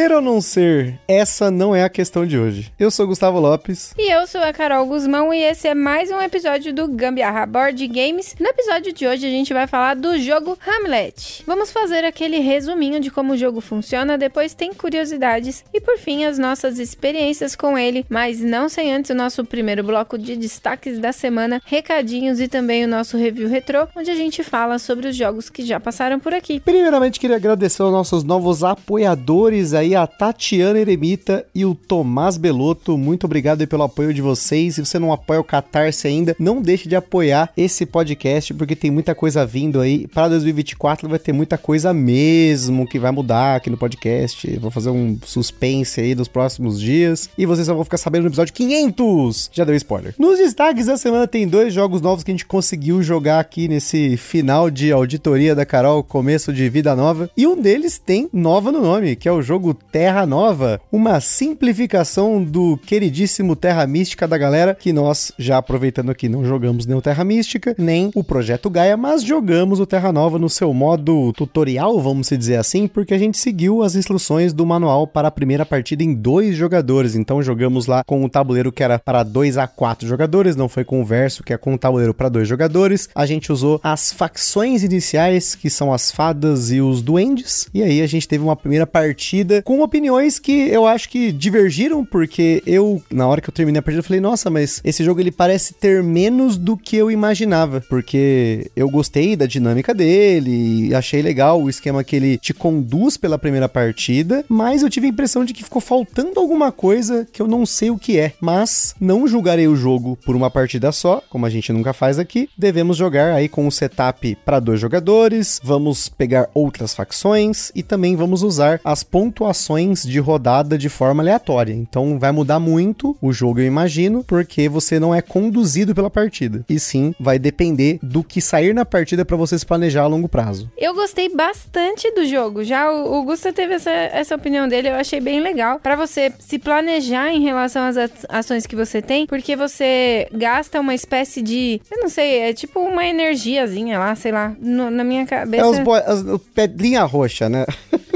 Ser ou não ser, essa não é a questão de hoje. Eu sou Gustavo Lopes. E eu sou a Carol Guzmão e esse é mais um episódio do Gambiarra Board Games. No episódio de hoje a gente vai falar do jogo Hamlet. Vamos fazer aquele resuminho de como o jogo funciona, depois tem curiosidades e por fim as nossas experiências com ele, mas não sem antes o nosso primeiro bloco de destaques da semana, recadinhos e também o nosso review retrô, onde a gente fala sobre os jogos que já passaram por aqui. Primeiramente queria agradecer aos nossos novos apoiadores aí a Tatiana Eremita e o Tomás Belotto. Muito obrigado pelo apoio de vocês. Se você não apoia o Catarse ainda, não deixe de apoiar esse podcast, porque tem muita coisa vindo aí. Para 2024 vai ter muita coisa mesmo que vai mudar aqui no podcast. Vou fazer um suspense aí dos próximos dias. E vocês só vão ficar sabendo no episódio 500. Já deu spoiler. Nos destaques da semana tem dois jogos novos que a gente conseguiu jogar aqui nesse final de auditoria da Carol, começo de vida nova. E um deles tem nova no nome, que é o jogo Terra Nova, uma simplificação do queridíssimo Terra Mística da galera, que nós, já aproveitando aqui, não jogamos nem o Terra Mística, nem o Projeto Gaia, mas jogamos o Terra Nova no seu modo tutorial, vamos dizer assim, porque a gente seguiu as instruções do manual para a primeira partida em dois jogadores. Então jogamos lá com o tabuleiro que era para 2 a 4 jogadores, não foi com o verso, que é com o tabuleiro para dois jogadores. A gente usou as facções iniciais, que são as fadas e os duendes, e aí a gente teve uma primeira partida com opiniões que eu acho que divergiram, porque eu, na hora que eu terminei a partida, eu falei, nossa, mas esse jogo ele parece ter menos do que eu imaginava, porque eu gostei da dinâmica dele, achei legal o esquema que ele te conduz pela primeira partida, mas eu tive a impressão de que ficou faltando alguma coisa que eu não sei o que é. Mas não julgarei o jogo por uma partida só, como a gente nunca faz aqui. Devemos jogar aí com um setup para dois jogadores, vamos pegar outras facções e também vamos usar as pontuações de rodada de forma aleatória. Então vai mudar muito o jogo, eu imagino, porque você não é conduzido pela partida. E sim, vai depender do que sair na partida para você se planejar a longo prazo. Eu gostei bastante do jogo. Já o, o Gusta teve essa, essa opinião dele, eu achei bem legal. para você se planejar em relação às ações que você tem, porque você gasta uma espécie de. Eu não sei, é tipo uma energiazinha lá, sei lá, no, na minha cabeça. É os, as, as pedrinha roxa, né?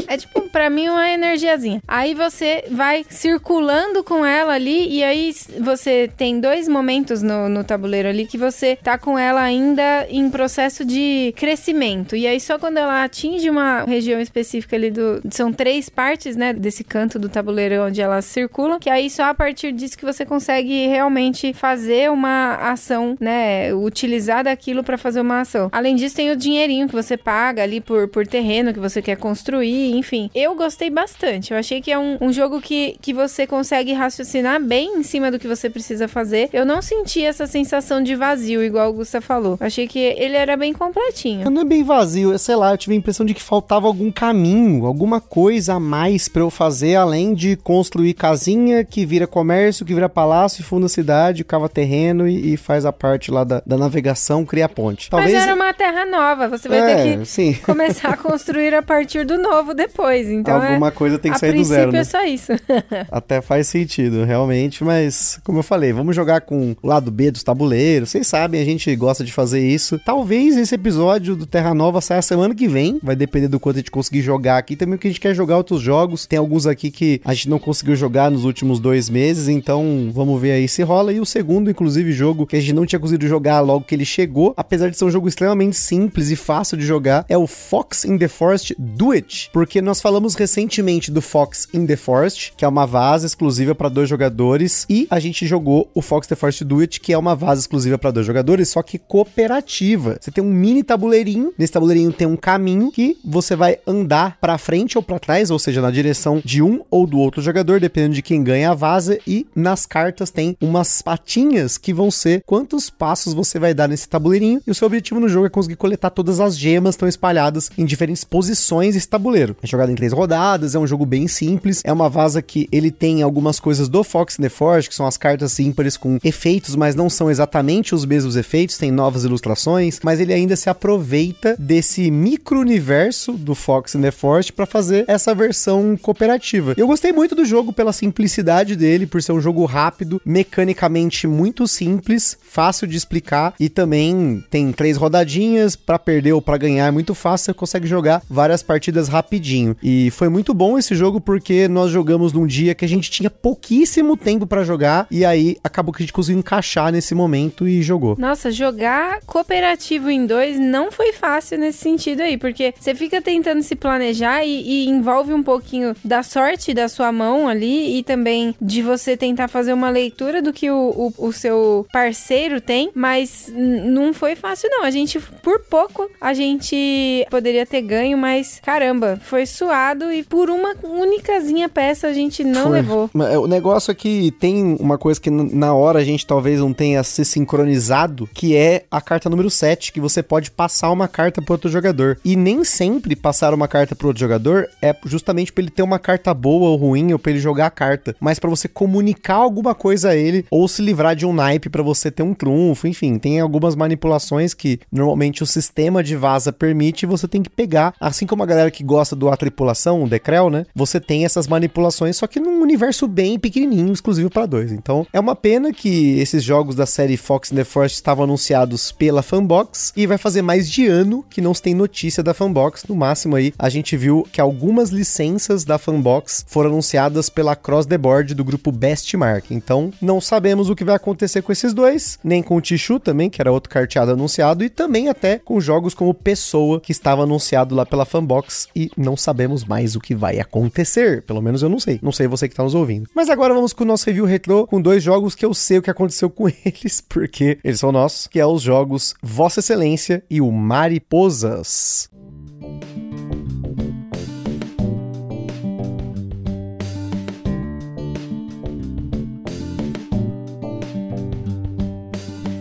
Pra mim, uma energiazinha. Aí você vai circulando com ela ali, e aí você tem dois momentos no, no tabuleiro ali que você tá com ela ainda em processo de crescimento. E aí só quando ela atinge uma região específica ali do. São três partes, né? Desse canto do tabuleiro onde ela circula. Que aí só a partir disso que você consegue realmente fazer uma ação, né? Utilizar daquilo para fazer uma ação. Além disso, tem o dinheirinho que você paga ali por, por terreno que você quer construir enfim, eu gostei bastante. Eu achei que é um, um jogo que, que você consegue raciocinar bem em cima do que você precisa fazer. Eu não senti essa sensação de vazio, igual o Gusta falou. Eu achei que ele era bem completinho. Não é bem vazio, sei lá, eu tive a impressão de que faltava algum caminho, alguma coisa a mais para eu fazer, além de construir casinha que vira comércio, que vira palácio, funda cidade, cava terreno e, e faz a parte lá da, da navegação, cria ponte. Talvez... Mas era uma terra nova, você vai é, ter que sim. começar a construir a partir do novo depois. Então Alguma é, coisa tem que sair do zero. A né? é só isso. Até faz sentido, realmente, mas como eu falei, vamos jogar com o lado B dos tabuleiros. Vocês sabem, a gente gosta de fazer isso. Talvez esse episódio do Terra Nova saia semana que vem. Vai depender do quanto a gente conseguir jogar aqui. Também que a gente quer jogar outros jogos. Tem alguns aqui que a gente não conseguiu jogar nos últimos dois meses. Então vamos ver aí se rola. E o segundo, inclusive, jogo que a gente não tinha conseguido jogar logo que ele chegou, apesar de ser um jogo extremamente simples e fácil de jogar, é o Fox in the Forest Do It. Porque nós falamos recentemente do Fox in the Forest, que é uma vaza exclusiva para dois jogadores, e a gente jogou o Fox the Forest Do It, que é uma vaza exclusiva para dois jogadores, só que cooperativa. Você tem um mini tabuleirinho, nesse tabuleirinho tem um caminho que você vai andar para frente ou para trás, ou seja, na direção de um ou do outro jogador, dependendo de quem ganha a vaza, e nas cartas tem umas patinhas que vão ser quantos passos você vai dar nesse tabuleirinho, e o seu objetivo no jogo é conseguir coletar todas as gemas que estão espalhadas em diferentes posições desse tabuleiro. É jogado em três rodadas, é um jogo bem simples. É uma vaza que ele tem algumas coisas do Fox and the Forge, que são as cartas ímpares com efeitos, mas não são exatamente os mesmos efeitos, tem novas ilustrações, mas ele ainda se aproveita desse micro-universo do Fox and the Forge para fazer essa versão cooperativa. Eu gostei muito do jogo pela simplicidade dele, por ser um jogo rápido, mecanicamente muito simples, fácil de explicar e também tem três rodadinhas para perder ou para ganhar é muito fácil, você consegue jogar várias partidas rapidinho. E foi muito bom esse jogo porque nós jogamos num dia que a gente tinha pouquíssimo tempo para jogar e aí acabou que a gente conseguiu encaixar nesse momento e jogou. Nossa, jogar cooperativo em dois não foi fácil nesse sentido aí, porque você fica tentando se planejar e, e envolve um pouquinho da sorte da sua mão ali e também de você tentar fazer uma leitura do que o, o, o seu parceiro tem, mas não foi fácil não. A gente, por pouco, a gente poderia ter ganho, mas caramba, foi e por uma unicazinha peça a gente não Foi. levou. É, O negócio é que tem uma coisa que na hora a gente talvez não tenha se sincronizado, que é a carta número 7, que você pode passar uma carta para outro jogador. E nem sempre passar uma carta para outro jogador é justamente para ele ter uma carta boa ou ruim ou para ele jogar a carta, mas para você comunicar alguma coisa a ele ou se livrar de um naipe para você ter um trunfo, enfim, tem algumas manipulações que normalmente o sistema de vaza permite e você tem que pegar, assim como a galera que gosta do A Tripulação, o Decrel, né? Você tem essas manipulações, só que num universo bem pequenininho, exclusivo para dois. Então, é uma pena que esses jogos da série Fox and the Forest estavam anunciados pela Fanbox e vai fazer mais de ano que não se tem notícia da Fanbox. No máximo aí, a gente viu que algumas licenças da Fanbox foram anunciadas pela Cross the Board do grupo Bestmark. Então, não sabemos o que vai acontecer com esses dois, nem com o Tichu também, que era outro carteado anunciado, e também até com jogos como Pessoa, que estava anunciado lá pela Fanbox e não sabemos mais o que vai acontecer. Pelo menos eu não sei. Não sei você que tá nos ouvindo. Mas agora vamos com o nosso review retrô com dois jogos que eu sei o que aconteceu com eles, porque eles são nossos, que é os jogos Vossa Excelência e o Mariposas.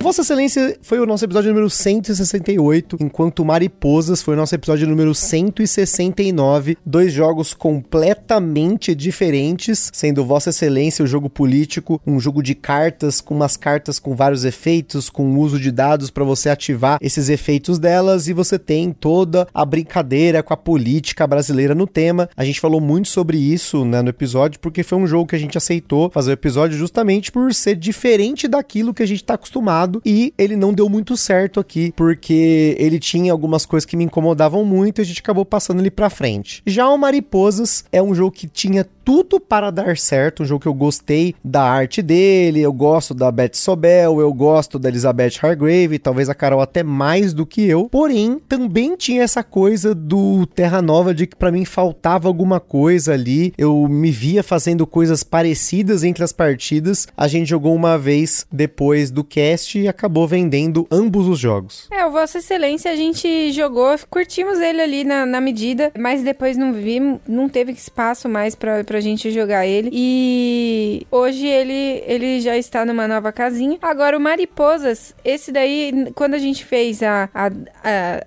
Vossa Excelência foi o nosso episódio número 168, enquanto Mariposas foi o nosso episódio número 169. Dois jogos completamente diferentes, sendo Vossa Excelência o jogo político, um jogo de cartas, com umas cartas com vários efeitos, com uso de dados para você ativar esses efeitos delas, e você tem toda a brincadeira com a política brasileira no tema. A gente falou muito sobre isso né, no episódio, porque foi um jogo que a gente aceitou fazer o episódio justamente por ser diferente daquilo que a gente tá acostumado e ele não deu muito certo aqui, porque ele tinha algumas coisas que me incomodavam muito e a gente acabou passando ele pra frente. Já o Mariposas é um jogo que tinha tudo para dar certo, um jogo que eu gostei da arte dele, eu gosto da Beth Sobel, eu gosto da Elizabeth Hargrave, talvez a Carol até mais do que eu, porém também tinha essa coisa do Terra Nova de que para mim faltava alguma coisa ali, eu me via fazendo coisas parecidas entre as partidas, a gente jogou uma vez depois do cast e acabou vendendo ambos os jogos. É, o Vossa Excelência a gente jogou, curtimos ele ali na, na medida, mas depois não vimos, não teve espaço mais pra, pra gente jogar ele. E hoje ele, ele já está numa nova casinha. Agora, o Mariposas, esse daí, quando a gente fez a. A, a,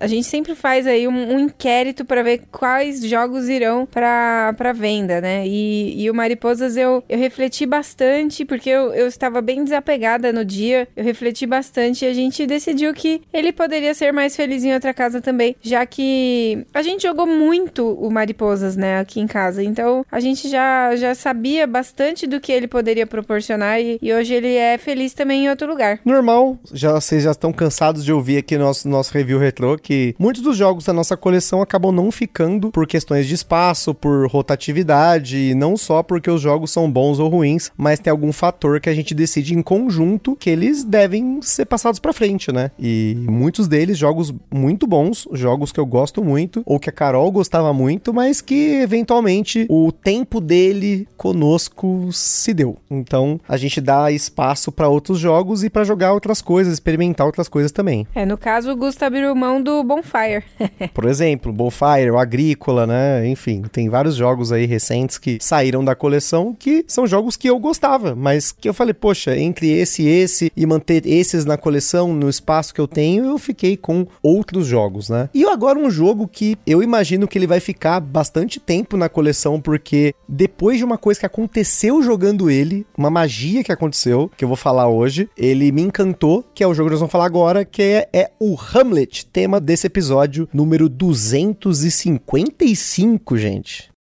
a gente sempre faz aí um, um inquérito pra ver quais jogos irão pra, pra venda, né? E, e o Mariposas eu, eu refleti bastante, porque eu, eu estava bem desapegada no dia. Eu refleti bastante e a gente decidiu que ele poderia ser mais feliz em outra casa também, já que a gente jogou muito o Mariposas, né, aqui em casa. Então a gente já, já sabia bastante do que ele poderia proporcionar e, e hoje ele é feliz também em outro lugar. Normal, já vocês já estão cansados de ouvir aqui nosso nosso review retrô que muitos dos jogos da nossa coleção acabam não ficando por questões de espaço, por rotatividade, e não só porque os jogos são bons ou ruins, mas tem algum fator que a gente decide em conjunto que eles devem ser passados pra frente, né? E muitos deles jogos muito bons, jogos que eu gosto muito ou que a Carol gostava muito, mas que eventualmente o tempo dele conosco se deu. Então a gente dá espaço para outros jogos e para jogar outras coisas, experimentar outras coisas também. É, no caso, o Gusto abriu mão do Bonfire. Por exemplo, Bonfire, o Agrícola, né? Enfim, tem vários jogos aí recentes que saíram da coleção que são jogos que eu gostava, mas que eu falei, poxa, entre esse e esse e manter esses na coleção, no espaço que eu tenho, eu fiquei com outros jogos, né? E agora um jogo que eu imagino que ele vai ficar bastante tempo na coleção, porque depois de uma coisa que aconteceu jogando ele, uma magia que aconteceu, que eu vou falar hoje, ele me encantou, que é o jogo que nós vamos falar agora, que é, é o Hamlet, tema desse episódio número 255, gente.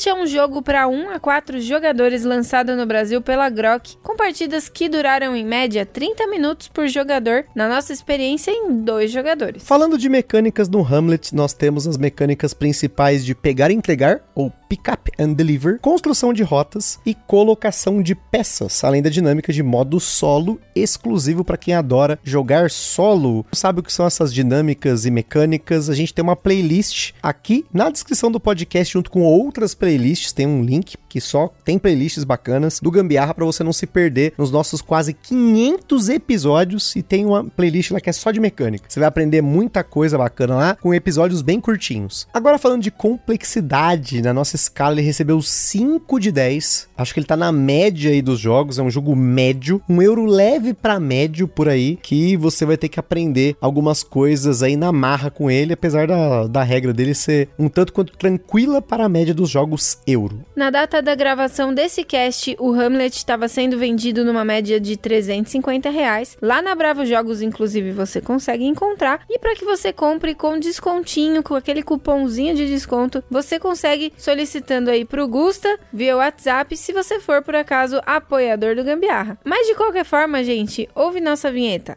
Hamlet é um jogo para 1 a 4 jogadores lançado no Brasil pela Grok, com partidas que duraram em média 30 minutos por jogador, na nossa experiência em dois jogadores. Falando de mecânicas no Hamlet, nós temos as mecânicas principais de pegar e entregar, ou pick up and deliver, construção de rotas e colocação de peças, além da dinâmica de modo solo, exclusivo para quem adora jogar solo. Sabe o que são essas dinâmicas e mecânicas? A gente tem uma playlist aqui na descrição do podcast junto com outras playlists, tem um link que só tem playlists bacanas do Gambiarra para você não se perder nos nossos quase 500 episódios e tem uma playlist lá que é só de mecânica. Você vai aprender muita coisa bacana lá com episódios bem curtinhos. Agora falando de complexidade, na nossa escala ele recebeu 5 de 10. Acho que ele tá na média aí dos jogos, é um jogo médio, um euro leve para médio por aí, que você vai ter que aprender algumas coisas aí na marra com ele, apesar da, da regra dele ser um tanto quanto tranquila para a média dos jogos euro. Na data da gravação desse cast, o Hamlet estava sendo vendido numa média de 350 reais. Lá na Bravo Jogos, inclusive, você consegue encontrar. E para que você compre com descontinho, com aquele cupomzinho de desconto, você consegue solicitando aí pro Gusta via WhatsApp, se você for por acaso apoiador do Gambiarra. Mas de qualquer forma, gente, ouve nossa vinheta.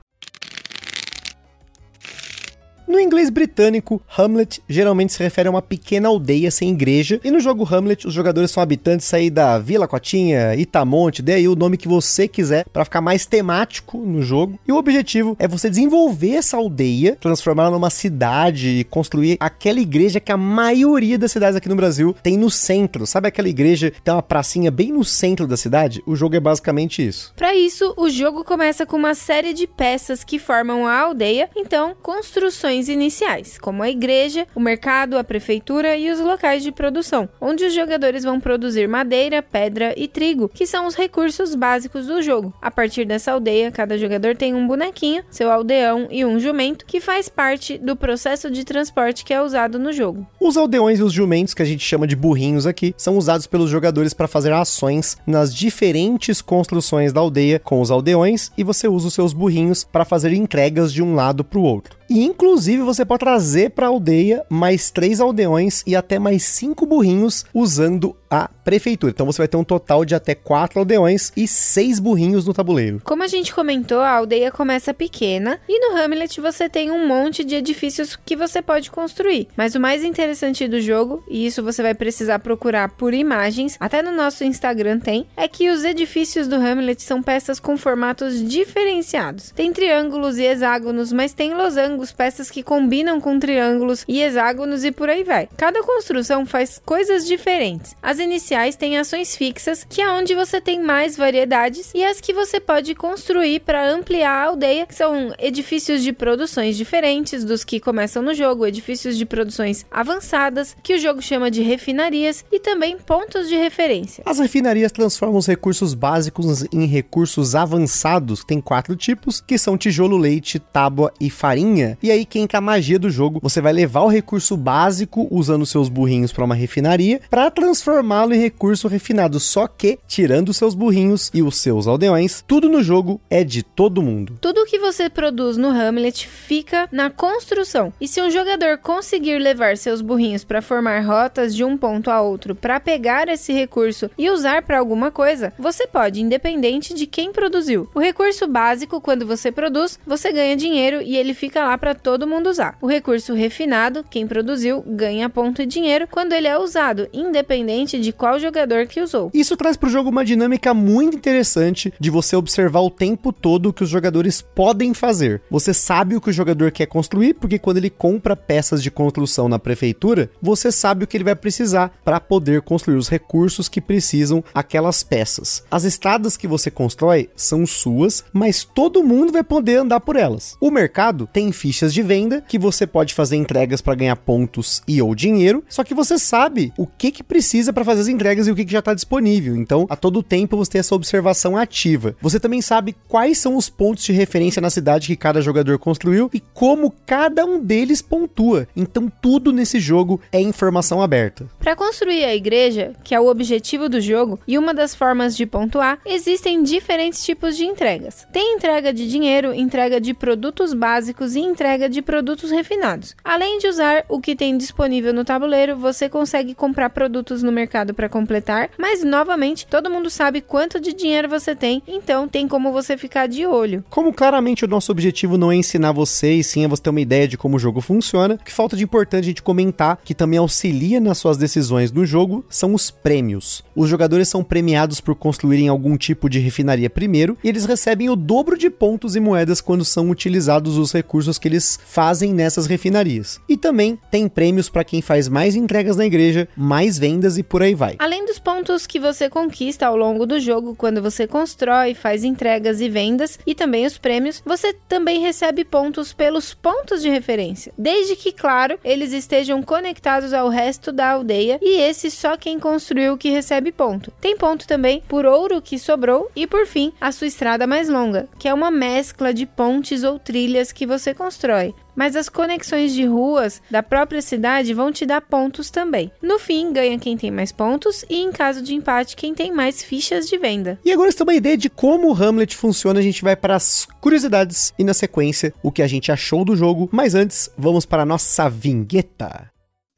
No inglês britânico, Hamlet geralmente se refere a uma pequena aldeia sem igreja, e no jogo Hamlet, os jogadores são habitantes aí da Vila Cotinha, Itamonte, dê aí o nome que você quiser para ficar mais temático no jogo. E o objetivo é você desenvolver essa aldeia, transformá-la numa cidade e construir aquela igreja que a maioria das cidades aqui no Brasil tem no centro. Sabe aquela igreja que tem uma pracinha bem no centro da cidade? O jogo é basicamente isso. Para isso, o jogo começa com uma série de peças que formam a aldeia, então construções iniciais, como a igreja, o mercado, a prefeitura e os locais de produção, onde os jogadores vão produzir madeira, pedra e trigo, que são os recursos básicos do jogo. A partir dessa aldeia, cada jogador tem um bonequinho, seu aldeão e um jumento, que faz parte do processo de transporte que é usado no jogo. Os aldeões e os jumentos, que a gente chama de burrinhos aqui, são usados pelos jogadores para fazer ações nas diferentes construções da aldeia com os aldeões e você usa os seus burrinhos para fazer entregas de um lado para o outro. E inclusive você pode trazer para a aldeia mais três aldeões e até mais cinco burrinhos usando a prefeitura. Então você vai ter um total de até quatro aldeões e seis burrinhos no tabuleiro. Como a gente comentou, a aldeia começa pequena e no Hamlet você tem um monte de edifícios que você pode construir. Mas o mais interessante do jogo, e isso você vai precisar procurar por imagens, até no nosso Instagram tem, é que os edifícios do Hamlet são peças com formatos diferenciados. Tem triângulos e hexágonos, mas tem losangos, peças que combinam com triângulos e hexágonos e por aí vai. Cada construção faz coisas diferentes. As iniciais têm ações fixas, que é onde você tem mais variedades, e as que você pode construir para ampliar a aldeia, que são edifícios de produções diferentes dos que começam no jogo, edifícios de produções avançadas, que o jogo chama de refinarias, e também pontos de referência. As refinarias transformam os recursos básicos em recursos avançados, tem quatro tipos, que são tijolo, leite, tábua e farinha. E aí que entra a magia do jogo, você vai levar o recurso básico usando seus burrinhos para uma refinaria para transformar transformá-lo em recurso refinado. Só que, tirando seus burrinhos e os seus aldeões, tudo no jogo é de todo mundo. Tudo que você produz no Hamlet fica na construção. E se um jogador conseguir levar seus burrinhos para formar rotas de um ponto a outro para pegar esse recurso e usar para alguma coisa, você pode, independente de quem produziu. O recurso básico, quando você produz, você ganha dinheiro e ele fica lá para todo mundo usar. O recurso refinado, quem produziu, ganha ponto e dinheiro quando ele é usado, independente de qual jogador que usou. Isso traz para o jogo uma dinâmica muito interessante de você observar o tempo todo o que os jogadores podem fazer. Você sabe o que o jogador quer construir, porque quando ele compra peças de construção na prefeitura, você sabe o que ele vai precisar para poder construir os recursos que precisam aquelas peças. As estradas que você constrói são suas, mas todo mundo vai poder andar por elas. O mercado tem fichas de venda que você pode fazer entregas para ganhar pontos e ou dinheiro, só que você sabe o que que precisa para fazer as entregas e o que, que já está disponível. Então, a todo tempo você tem essa observação ativa. Você também sabe quais são os pontos de referência na cidade que cada jogador construiu e como cada um deles pontua. Então, tudo nesse jogo é informação aberta. Para construir a igreja, que é o objetivo do jogo e uma das formas de pontuar, existem diferentes tipos de entregas. Tem entrega de dinheiro, entrega de produtos básicos e entrega de produtos refinados. Além de usar o que tem disponível no tabuleiro, você consegue comprar produtos no mercado para completar, mas novamente todo mundo sabe quanto de dinheiro você tem, então tem como você ficar de olho. Como claramente o nosso objetivo não é ensinar você, e sim é você ter uma ideia de como o jogo funciona, o que falta de importante a gente comentar, que também auxilia nas suas decisões no jogo, são os prêmios. Os jogadores são premiados por construírem algum tipo de refinaria primeiro, e eles recebem o dobro de pontos e moedas quando são utilizados os recursos que eles fazem nessas refinarias. E também tem prêmios para quem faz mais entregas na igreja, mais vendas e por aí vai. Além dos pontos que você conquista ao longo do jogo quando você constrói, faz entregas e vendas, e também os prêmios, você também recebe pontos pelos pontos de referência, desde que, claro, eles estejam conectados ao resto da aldeia e esse só quem construiu que recebe ponto. Tem ponto também por ouro que sobrou e por fim a sua estrada mais longa, que é uma mescla de pontes ou trilhas que você constrói mas as conexões de ruas da própria cidade vão te dar pontos também. No fim, ganha quem tem mais pontos e, em caso de empate, quem tem mais fichas de venda. E agora você tem uma ideia de como o Hamlet funciona, a gente vai para as curiosidades e, na sequência, o que a gente achou do jogo. Mas antes, vamos para a nossa vinheta.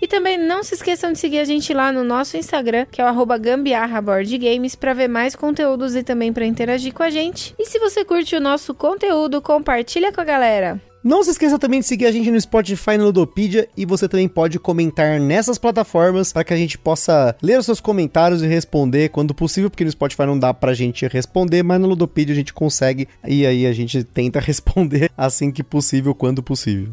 E também não se esqueçam de seguir a gente lá no nosso Instagram, que é o arroba gambiarra board games, para ver mais conteúdos e também para interagir com a gente. E se você curte o nosso conteúdo, compartilha com a galera. Não se esqueça também de seguir a gente no Spotify e no Ludopedia e você também pode comentar nessas plataformas para que a gente possa ler os seus comentários e responder quando possível, porque no Spotify não dá pra gente responder, mas no Ludopedia a gente consegue e aí a gente tenta responder assim que possível, quando possível.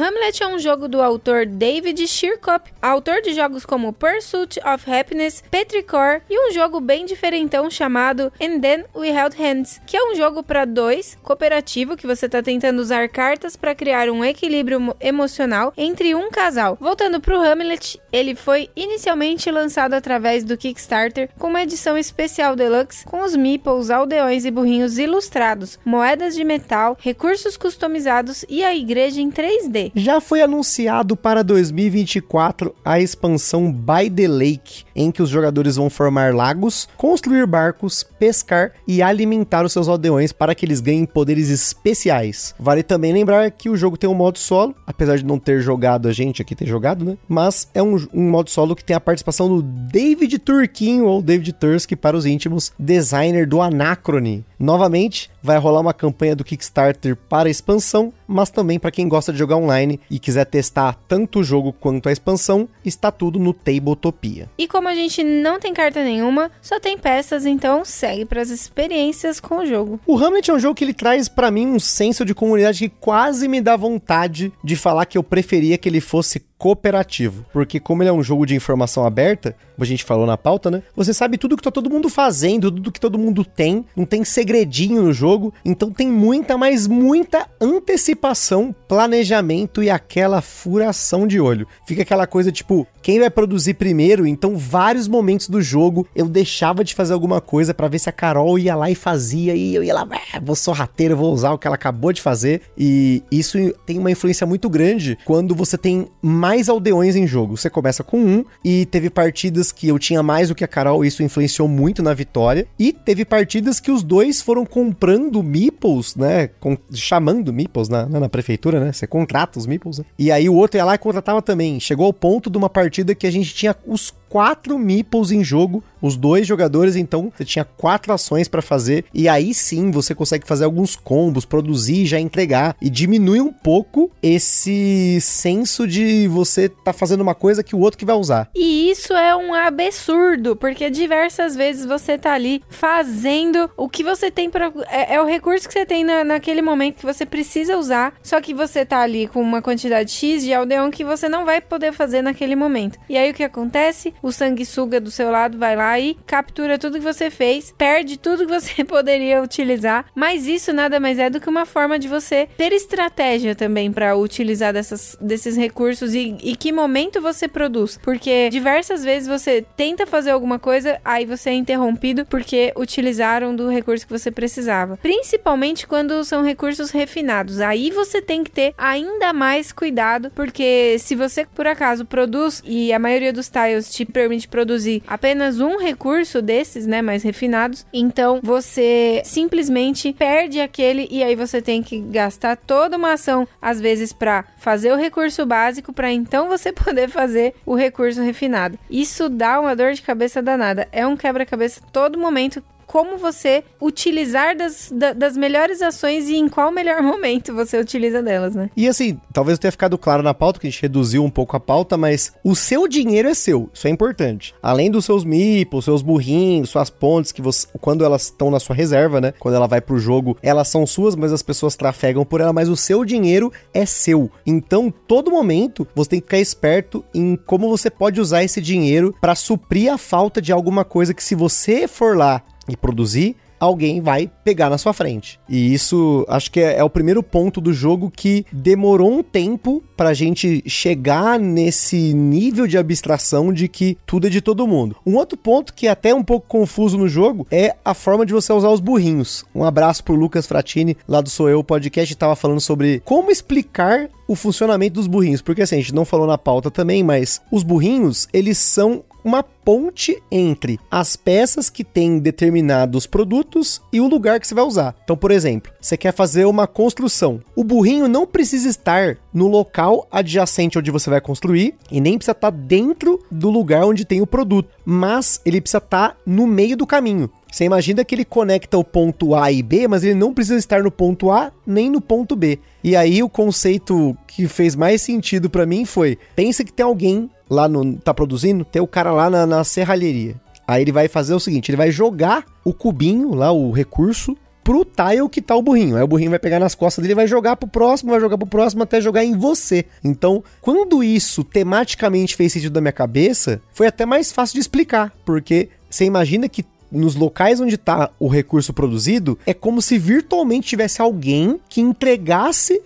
Hamlet é um jogo do autor David Shirkop, autor de jogos como Pursuit of Happiness, Petrichor e um jogo bem diferentão chamado And Then We Held Hands, que é um jogo para dois, cooperativo, que você está tentando usar cartas para criar um equilíbrio emocional entre um casal. Voltando para o Hamlet, ele foi inicialmente lançado através do Kickstarter com uma edição especial deluxe com os meeples, aldeões e burrinhos ilustrados, moedas de metal, recursos customizados e a igreja em 3D. Já foi anunciado para 2024 a expansão By the Lake, em que os jogadores vão formar lagos, construir barcos, pescar e alimentar os seus aldeões para que eles ganhem poderes especiais. Vale também lembrar que o jogo tem um modo solo, apesar de não ter jogado a gente aqui ter jogado, né? Mas é um, um modo solo que tem a participação do David Turquinho ou David Tursky para os íntimos, designer do Anacrone. Novamente, vai rolar uma campanha do Kickstarter para a expansão, mas também para quem gosta de jogar online e quiser testar tanto o jogo quanto a expansão, está tudo no Tabletopia. E como a gente não tem carta nenhuma, só tem peças, então segue para as experiências com o jogo. O Hamlet é um jogo que ele traz para mim um senso de comunidade que quase me dá vontade de falar que eu preferia que ele fosse cooperativo. Porque como ele é um jogo de informação aberta, como a gente falou na pauta, né? Você sabe tudo que tá todo mundo fazendo, tudo que todo mundo tem, não tem segredinho no jogo, então tem muita, mas muita antecipação, planejamento e aquela furação de olho. Fica aquela coisa tipo, quem vai produzir primeiro, então vários momentos do jogo eu deixava de fazer alguma coisa para ver se a Carol ia lá e fazia e eu ia lá, ah, vou sorrateiro, vou usar o que ela acabou de fazer e isso tem uma influência muito grande quando você tem mais aldeões em jogo. Você começa com um e teve partidas que eu tinha mais do que a Carol, isso influenciou muito na vitória. E teve partidas que os dois foram comprando meeples, né? Com, chamando meeples na, na, prefeitura, né? Você contrata os meeples, né? E aí o outro ia lá e contratava também. Chegou ao ponto de uma partida que a gente tinha os quatro meeples em jogo, os dois jogadores, então você tinha quatro ações para fazer e aí sim você consegue fazer alguns combos, produzir, já entregar e diminui um pouco esse senso de você tá fazendo uma coisa que o outro que vai usar. E isso é um absurdo, porque diversas vezes você tá ali fazendo o que você tem para é, é, o recurso que você tem na, naquele momento que você precisa usar, só que você tá ali com uma quantidade X de aldeão que você não vai poder fazer naquele momento. E aí o que acontece? O sanguessuga do seu lado vai lá e captura tudo que você fez, perde tudo que você poderia utilizar, mas isso nada mais é do que uma forma de você ter estratégia também para utilizar dessas, desses recursos e, e que momento você produz, porque diversas vezes você tenta fazer alguma coisa, aí você é interrompido porque utilizaram do recurso que você precisava, principalmente quando são recursos refinados, aí você tem que ter ainda mais cuidado, porque se você por acaso produz e a maioria dos tiles te permite produzir apenas um recurso desses, né, mais refinados, então você simplesmente perde aquele e aí você tem que gastar toda uma ação, às vezes, para fazer o recurso básico, para então você poder fazer o recurso refinado. Isso dá uma dor de cabeça danada. É um quebra-cabeça todo momento como você utilizar das, da, das melhores ações e em qual melhor momento você utiliza delas, né? E assim, talvez tenha ficado claro na pauta, que a gente reduziu um pouco a pauta, mas o seu dinheiro é seu, isso é importante. Além dos seus mipos, seus burrinhos, suas pontes, que você, quando elas estão na sua reserva, né? Quando ela vai pro jogo, elas são suas, mas as pessoas trafegam por ela, mas o seu dinheiro é seu. Então, todo momento, você tem que ficar esperto em como você pode usar esse dinheiro para suprir a falta de alguma coisa que se você for lá e produzir, alguém vai pegar na sua frente. E isso acho que é, é, o primeiro ponto do jogo que demorou um tempo pra gente chegar nesse nível de abstração de que tudo é de todo mundo. Um outro ponto que é até um pouco confuso no jogo é a forma de você usar os burrinhos. Um abraço pro Lucas Fratini, lá do Sou Eu Podcast, tava falando sobre como explicar o funcionamento dos burrinhos, porque assim, a gente não falou na pauta também, mas os burrinhos, eles são uma ponte entre as peças que têm determinados produtos e o lugar que você vai usar. Então, por exemplo, você quer fazer uma construção. O burrinho não precisa estar no local adjacente onde você vai construir e nem precisa estar dentro do lugar onde tem o produto, mas ele precisa estar no meio do caminho. Você imagina que ele conecta o ponto A e B, mas ele não precisa estar no ponto A nem no ponto B. E aí o conceito que fez mais sentido para mim foi: pensa que tem alguém lá no tá produzindo, tem o cara lá na, na serralheria. Aí ele vai fazer o seguinte, ele vai jogar o cubinho lá, o recurso pro tile que tá o burrinho. Aí o burrinho vai pegar nas costas dele, vai jogar pro próximo, vai jogar pro próximo até jogar em você. Então, quando isso tematicamente fez sentido na minha cabeça, foi até mais fácil de explicar, porque você imagina que nos locais onde está o recurso produzido, é como se virtualmente tivesse alguém que entregasse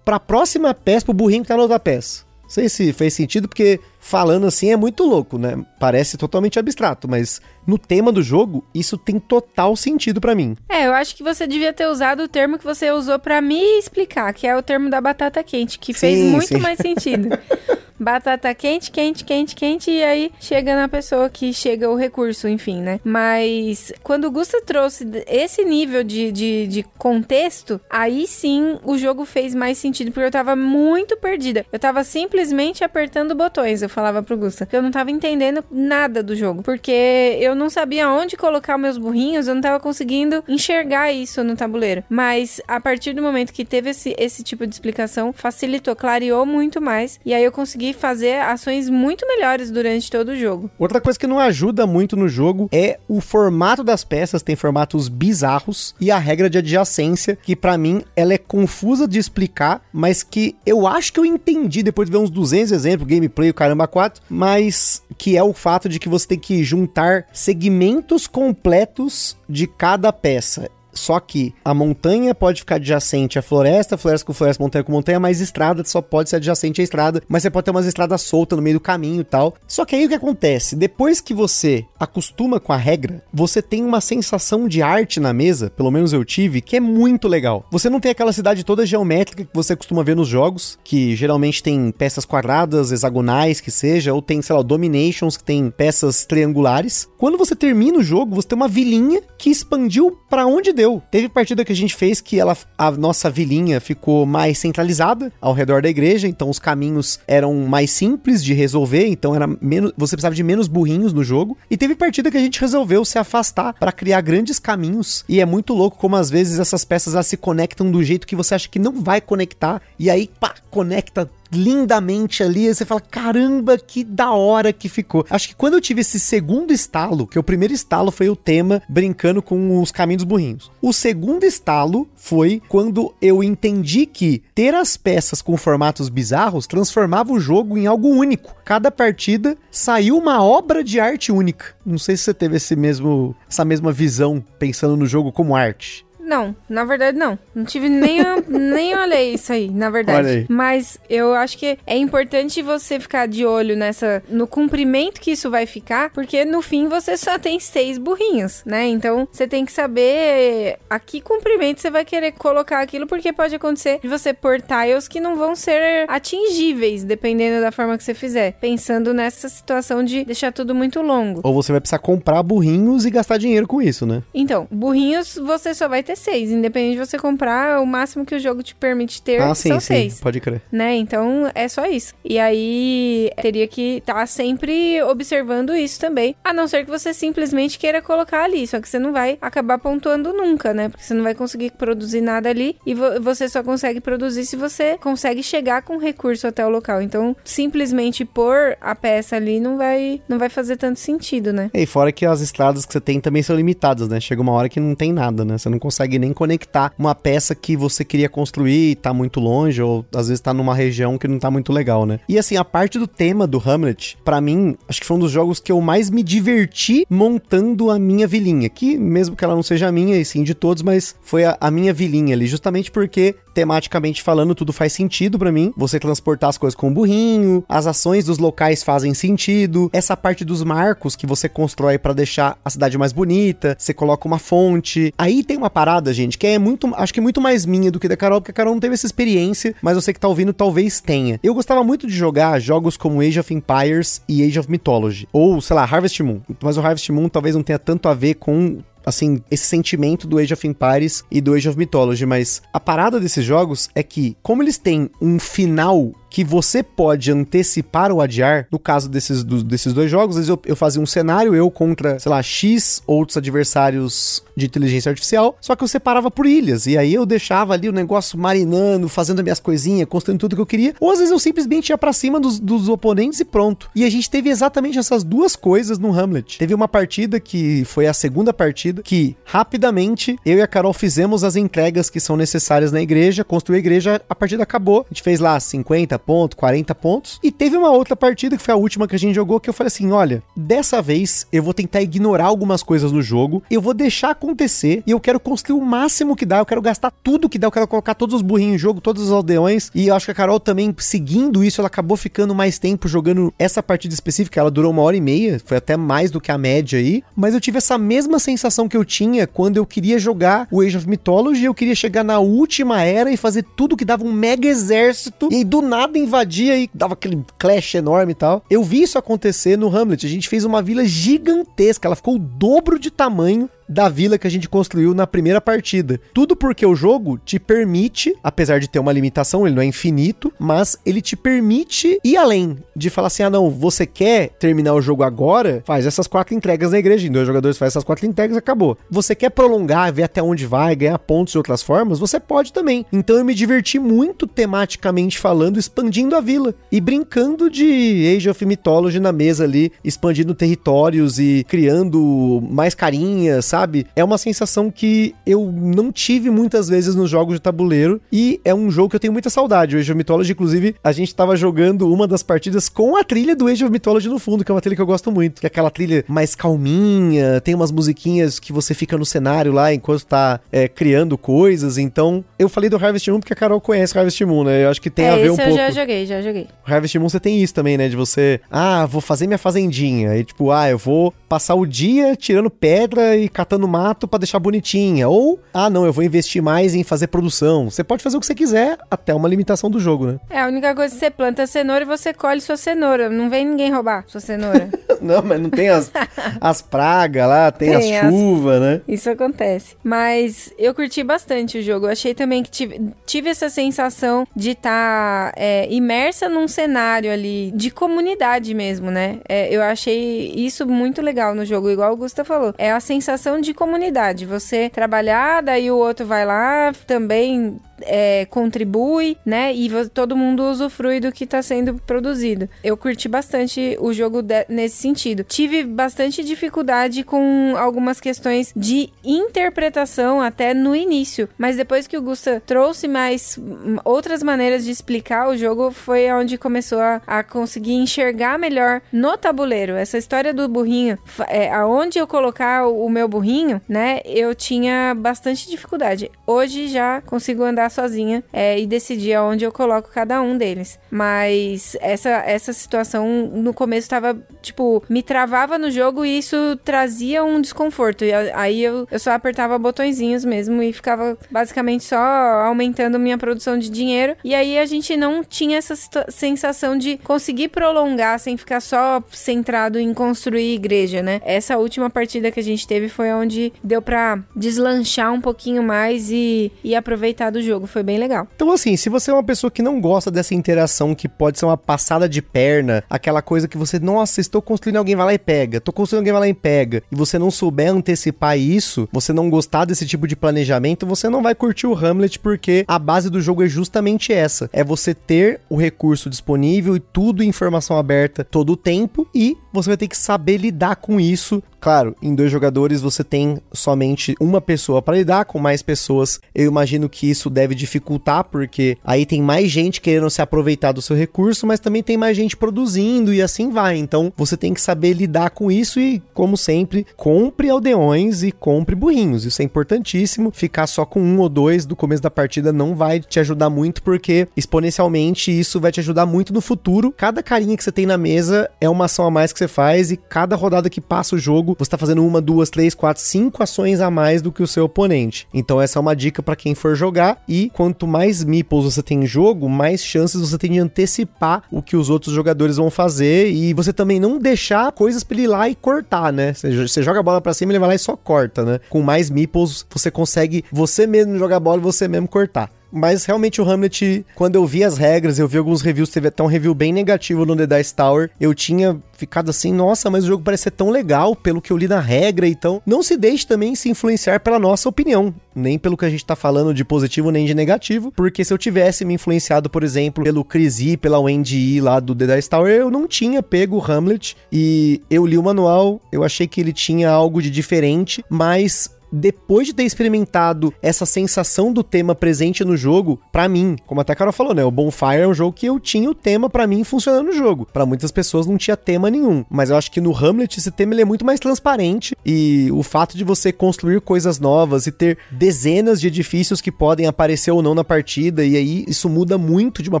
para próxima peça, para o burrinho que está na outra peça. Sei se fez sentido, porque falando assim é muito louco, né? Parece totalmente abstrato, mas no tema do jogo, isso tem total sentido para mim. É, eu acho que você devia ter usado o termo que você usou para me explicar, que é o termo da batata quente, que sim, fez muito sim. mais sentido. batata quente, quente, quente, quente, e aí chega na pessoa que chega o recurso, enfim, né? Mas quando o Gusta trouxe esse nível de, de, de, contexto, aí sim o jogo fez mais sentido, porque eu tava muito perdida. Eu tava simplesmente apertando botões, eu falava pro Gusta, eu não tava entendendo nada do jogo, porque eu não sabia onde colocar meus burrinhos, eu não tava conseguindo enxergar isso no tabuleiro. Mas a partir do momento que teve esse, esse tipo de explicação, facilitou, clareou muito mais, e aí eu consegui fazer ações muito melhores durante todo o jogo. Outra coisa que não ajuda muito no jogo é o formato das peças, tem formatos bizarros e a regra de adjacência, que para mim ela é confusa de explicar, mas que eu acho que eu entendi depois de ver uns 200 exemplos, gameplay, o caramba 4, mas que é o fato de que você tem que juntar segmentos completos de cada peça. Só que a montanha pode ficar adjacente à floresta, floresta com floresta, montanha com montanha, mas estrada só pode ser adjacente à estrada, mas você pode ter umas estradas soltas no meio do caminho e tal. Só que aí o que acontece? Depois que você acostuma com a regra, você tem uma sensação de arte na mesa, pelo menos eu tive, que é muito legal. Você não tem aquela cidade toda geométrica que você costuma ver nos jogos, que geralmente tem peças quadradas, hexagonais, que seja, ou tem, sei lá, dominations, que tem peças triangulares. Quando você termina o jogo, você tem uma vilinha que expandiu para onde deu Teve partida que a gente fez que ela, a nossa vilinha ficou mais centralizada ao redor da igreja, então os caminhos eram mais simples de resolver, então era menos, você precisava de menos burrinhos no jogo. E teve partida que a gente resolveu se afastar para criar grandes caminhos. E é muito louco como às vezes essas peças elas se conectam do jeito que você acha que não vai conectar e aí pá, conecta lindamente ali, você fala, caramba, que da hora que ficou. Acho que quando eu tive esse segundo estalo, que o primeiro estalo foi o tema brincando com os caminhos burrinhos. O segundo estalo foi quando eu entendi que ter as peças com formatos bizarros transformava o jogo em algo único. Cada partida saiu uma obra de arte única. Não sei se você teve esse mesmo, essa mesma visão pensando no jogo como arte. Não, na verdade não. Não tive nem, nem olhei isso aí, na verdade. Aí. Mas eu acho que é importante você ficar de olho nessa no comprimento que isso vai ficar, porque no fim você só tem seis burrinhos, né? Então você tem que saber a que comprimento você vai querer colocar aquilo, porque pode acontecer de você pôr tiles que não vão ser atingíveis, dependendo da forma que você fizer. Pensando nessa situação de deixar tudo muito longo. Ou você vai precisar comprar burrinhos e gastar dinheiro com isso, né? Então, burrinhos você só vai ter ter seis. Independente de você comprar, o máximo que o jogo te permite ter ah, sim, são sim, seis. Pode crer. Né? Então é só isso. E aí teria que estar tá sempre observando isso também. A não ser que você simplesmente queira colocar ali. Só que você não vai acabar pontuando nunca, né? Porque você não vai conseguir produzir nada ali. E vo você só consegue produzir se você consegue chegar com recurso até o local. Então, simplesmente pôr a peça ali não vai, não vai fazer tanto sentido, né? E fora que as estradas que você tem também são limitadas, né? Chega uma hora que não tem nada, né? Você não consegue consegue nem conectar uma peça que você queria construir e tá muito longe, ou às vezes tá numa região que não tá muito legal, né? E assim, a parte do tema do Hamlet, para mim, acho que foi um dos jogos que eu mais me diverti montando a minha vilinha, que mesmo que ela não seja minha, e sim de todos, mas foi a, a minha vilinha ali, justamente porque tematicamente falando, tudo faz sentido para mim. Você transportar as coisas com o burrinho, as ações dos locais fazem sentido, essa parte dos marcos que você constrói para deixar a cidade mais bonita, você coloca uma fonte. Aí tem uma parada, gente, que é muito, acho que muito mais minha do que da Carol, porque a Carol não teve essa experiência, mas você que tá ouvindo talvez tenha. Eu gostava muito de jogar jogos como Age of Empires e Age of Mythology, ou sei lá, Harvest Moon. Mas o Harvest Moon talvez não tenha tanto a ver com assim, esse sentimento do Age of Empires e do Age of Mythology, mas a parada desses jogos é que, como eles têm um final que você pode antecipar ou adiar. No caso desses, do, desses dois jogos, às vezes eu, eu fazia um cenário, eu contra, sei lá, X outros adversários de inteligência artificial, só que eu separava por ilhas. E aí eu deixava ali o negócio marinando, fazendo as minhas coisinhas, construindo tudo que eu queria. Ou às vezes eu simplesmente ia pra cima dos, dos oponentes e pronto. E a gente teve exatamente essas duas coisas no Hamlet. Teve uma partida que foi a segunda partida que rapidamente eu e a Carol fizemos as entregas que são necessárias na igreja, construiu a igreja, a partida acabou. A gente fez lá 50 pontos, 40 pontos. E teve uma outra partida, que foi a última que a gente jogou, que eu falei assim: olha, dessa vez eu vou tentar ignorar algumas coisas do jogo, eu vou deixar acontecer e eu quero construir o máximo que dá, eu quero gastar tudo que dá, eu quero colocar todos os burrinhos em jogo, todos os aldeões. E eu acho que a Carol também, seguindo isso, ela acabou ficando mais tempo jogando essa partida específica. Ela durou uma hora e meia, foi até mais do que a média aí. Mas eu tive essa mesma sensação que eu tinha quando eu queria jogar o Age of Mythology. Eu queria chegar na última era e fazer tudo que dava um mega exército. E aí, do nada invadia e dava aquele clash enorme e tal. Eu vi isso acontecer no Hamlet. A gente fez uma vila gigantesca. Ela ficou o dobro de tamanho da vila que a gente construiu na primeira partida. Tudo porque o jogo te permite, apesar de ter uma limitação, ele não é infinito, mas ele te permite ir além. De falar assim: ah, não, você quer terminar o jogo agora? Faz essas quatro entregas na igreja. Em dois jogadores faz essas quatro entregas acabou. Você quer prolongar, ver até onde vai, ganhar pontos de outras formas? Você pode também. Então eu me diverti muito tematicamente falando, expandindo a vila e brincando de Age of Mythology na mesa ali, expandindo territórios e criando mais carinhas, sabe? É uma sensação que eu não tive muitas vezes nos jogos de tabuleiro e é um jogo que eu tenho muita saudade. O Age of Mythology, inclusive, a gente tava jogando uma das partidas com a trilha do Age of Mythology no fundo, que é uma trilha que eu gosto muito. Que é aquela trilha mais calminha, tem umas musiquinhas que você fica no cenário lá enquanto tá é, criando coisas. Então, eu falei do Harvest Moon porque a Carol conhece Harvest Moon, né? Eu acho que tem é, a ver um eu pouco. já joguei, já joguei. Harvest Moon você tem isso também, né? De você, ah, vou fazer minha fazendinha. E tipo, ah, eu vou passar o dia tirando pedra e catando mato para deixar bonitinha. Ou, ah, não, eu vou investir mais em fazer produção. Você pode fazer o que você quiser, até uma limitação do jogo, né? É, a única coisa que você planta é cenoura e você colhe sua cenoura. Não vem ninguém roubar sua cenoura. não, mas não tem as, as pragas lá, tem, Tem as as- chuvas, né? Isso acontece. Mas eu curti bastante o jogo. Eu achei também que tive, tive essa sensação de estar imersa num cenário ali de comunidade mesmo, né? É, eu achei isso muito legal no jogo, igual o Gusta falou. É a sensação de comunidade. Você trabalhar, daí o outro vai lá também. É, contribui, né? E todo mundo usufrui do que tá sendo produzido. Eu curti bastante o jogo nesse sentido. Tive bastante dificuldade com algumas questões de interpretação até no início, mas depois que o Gusta trouxe mais hum, outras maneiras de explicar o jogo, foi onde começou a, a conseguir enxergar melhor no tabuleiro. Essa história do burrinho, é, aonde eu colocar o, o meu burrinho, né? Eu tinha bastante dificuldade. Hoje já consigo andar sozinha é, e decidir aonde eu coloco cada um deles. Mas essa, essa situação no começo tava, tipo, me travava no jogo e isso trazia um desconforto. E aí eu, eu só apertava botõezinhos mesmo e ficava basicamente só aumentando minha produção de dinheiro. E aí a gente não tinha essa sensação de conseguir prolongar sem ficar só centrado em construir igreja, né? Essa última partida que a gente teve foi onde deu pra deslanchar um pouquinho mais e, e aproveitar do jogo. Foi bem legal. Então, assim, se você é uma pessoa que não gosta dessa interação, que pode ser uma passada de perna, aquela coisa que você, nossa, estou construindo alguém vai lá e pega, tô construindo alguém vai lá e pega, e você não souber antecipar isso, você não gostar desse tipo de planejamento, você não vai curtir o Hamlet, porque a base do jogo é justamente essa: é você ter o recurso disponível e tudo informação aberta todo o tempo, e você vai ter que saber lidar com isso. Claro, em dois jogadores você tem somente uma pessoa para lidar, com mais pessoas eu imagino que isso deve dificultar, porque aí tem mais gente querendo se aproveitar do seu recurso, mas também tem mais gente produzindo e assim vai. Então você tem que saber lidar com isso e, como sempre, compre aldeões e compre burrinhos. Isso é importantíssimo. Ficar só com um ou dois do começo da partida não vai te ajudar muito, porque exponencialmente isso vai te ajudar muito no futuro. Cada carinha que você tem na mesa é uma ação a mais que você faz e cada rodada que passa o jogo, você tá fazendo uma, duas, três, quatro, cinco ações a mais do que o seu oponente. Então essa é uma dica para quem for jogar e quanto mais meeples você tem em jogo, mais chances você tem de antecipar o que os outros jogadores vão fazer e você também não deixar coisas pra ele ir lá e cortar, né? Você jo- você joga a bola pra cima, ele vai lá e só corta, né? Com mais meeples você consegue você mesmo jogar a bola e você mesmo cortar. Mas realmente o Hamlet, quando eu vi as regras, eu vi alguns reviews, teve até um review bem negativo no The Dice Tower. Eu tinha ficado assim, nossa, mas o jogo parece ser tão legal pelo que eu li na regra, então não se deixe também se influenciar pela nossa opinião, nem pelo que a gente tá falando de positivo nem de negativo, porque se eu tivesse me influenciado, por exemplo, pelo Chris pela Wendy E lá do The Dice Tower, eu não tinha pego o Hamlet e eu li o manual, eu achei que ele tinha algo de diferente, mas depois de ter experimentado essa sensação do tema presente no jogo, para mim, como até a Carol falou, né? O Bonfire é um jogo que eu tinha o tema para mim funcionando no jogo. Para muitas pessoas não tinha tema nenhum, mas eu acho que no Hamlet esse tema ele é muito mais transparente e o fato de você construir coisas novas e ter dezenas de edifícios que podem aparecer ou não na partida e aí isso muda muito de uma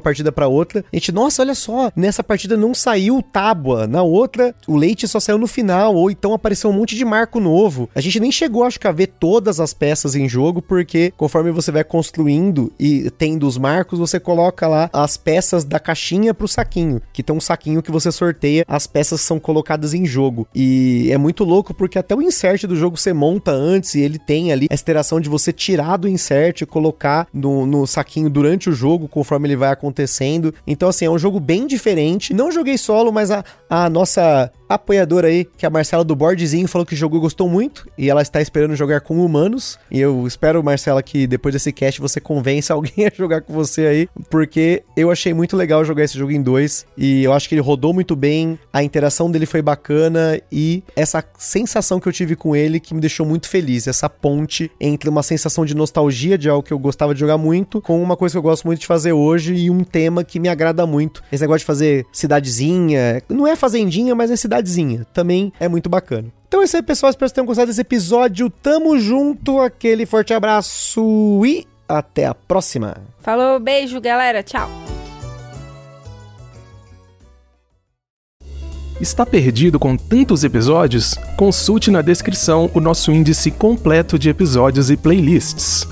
partida para outra. A gente, nossa, olha só, nessa partida não saiu tábua, na outra o leite só saiu no final ou então apareceu um monte de marco novo. A gente nem chegou acho que a ver todas as peças em jogo, porque conforme você vai construindo e tendo os marcos, você coloca lá as peças da caixinha pro saquinho, que tem um saquinho que você sorteia, as peças são colocadas em jogo. E é muito louco porque até o insert do jogo você monta antes e ele tem ali essa interação de você tirar do insert e colocar no, no saquinho durante o jogo, conforme ele vai acontecendo. Então, assim, é um jogo bem diferente. Não joguei solo, mas a, a nossa apoiadora aí, que é a Marcela do Bordzinho, falou que jogou e gostou muito. E ela está esperando jogar com humanos. E eu espero, Marcela, que depois desse cast você convença alguém a jogar com você aí. Porque eu achei muito legal jogar esse jogo em dois. E eu acho que ele rodou muito bem. A interação dele foi bacana. E essa sensação que eu tive com ele que me deixou muito feliz. Essa ponte entre uma sensação de nostalgia de algo que eu gostava de jogar muito, com uma coisa que eu gosto muito de fazer hoje e um tema que me agrada muito. Esse negócio de fazer cidadezinha. Não é fazendinha, mas é cidade cidadezinha. Também é muito bacana. Então é isso aí, pessoal. Espero que tenham gostado desse episódio. Tamo junto. Aquele forte abraço e até a próxima. Falou, beijo, galera. Tchau. Está perdido com tantos episódios? Consulte na descrição o nosso índice completo de episódios e playlists.